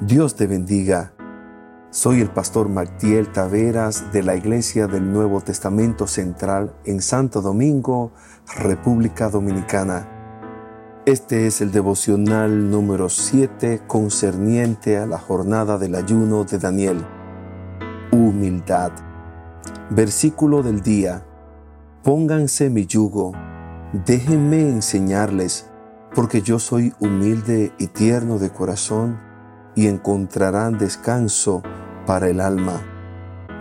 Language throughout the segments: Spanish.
Dios te bendiga. Soy el pastor Martiel Taveras de la Iglesia del Nuevo Testamento Central en Santo Domingo, República Dominicana. Este es el devocional número 7 concerniente a la jornada del ayuno de Daniel. Humildad. Versículo del día. Pónganse mi yugo, déjenme enseñarles, porque yo soy humilde y tierno de corazón y encontrarán descanso para el alma.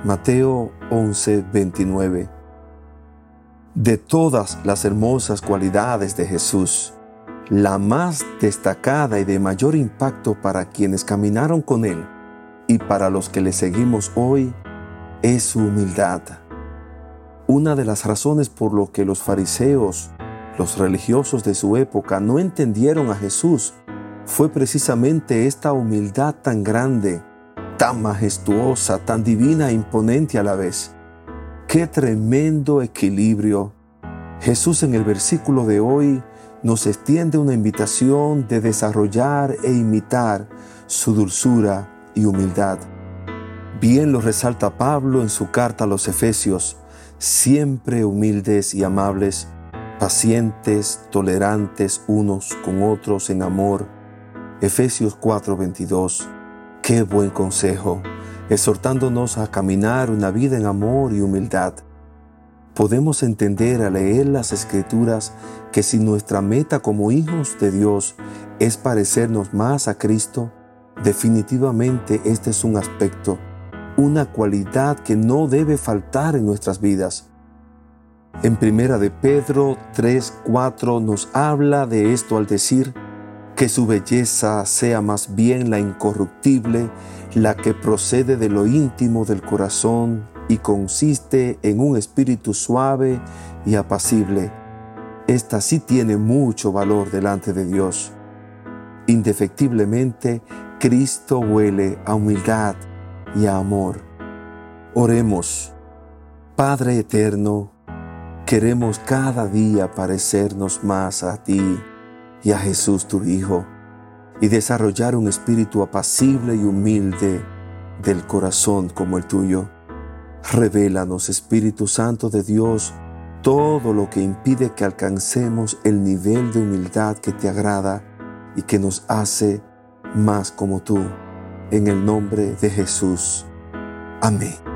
Mateo 11, 29. De todas las hermosas cualidades de Jesús, la más destacada y de mayor impacto para quienes caminaron con Él y para los que le seguimos hoy es su humildad. Una de las razones por lo que los fariseos, los religiosos de su época, no entendieron a Jesús fue precisamente esta humildad tan grande, tan majestuosa, tan divina e imponente a la vez. Qué tremendo equilibrio. Jesús en el versículo de hoy nos extiende una invitación de desarrollar e imitar su dulzura y humildad. Bien lo resalta Pablo en su carta a los Efesios, siempre humildes y amables, pacientes, tolerantes unos con otros en amor, Efesios 4:22. Qué buen consejo, exhortándonos a caminar una vida en amor y humildad. Podemos entender al leer las escrituras que si nuestra meta como hijos de Dios es parecernos más a Cristo, definitivamente este es un aspecto, una cualidad que no debe faltar en nuestras vidas. En primera de Pedro 3:4 nos habla de esto al decir, que su belleza sea más bien la incorruptible, la que procede de lo íntimo del corazón y consiste en un espíritu suave y apacible. Esta sí tiene mucho valor delante de Dios. Indefectiblemente, Cristo huele a humildad y a amor. Oremos. Padre eterno, queremos cada día parecernos más a ti y a Jesús tu Hijo, y desarrollar un espíritu apacible y humilde del corazón como el tuyo. Revélanos, Espíritu Santo de Dios, todo lo que impide que alcancemos el nivel de humildad que te agrada y que nos hace más como tú. En el nombre de Jesús. Amén.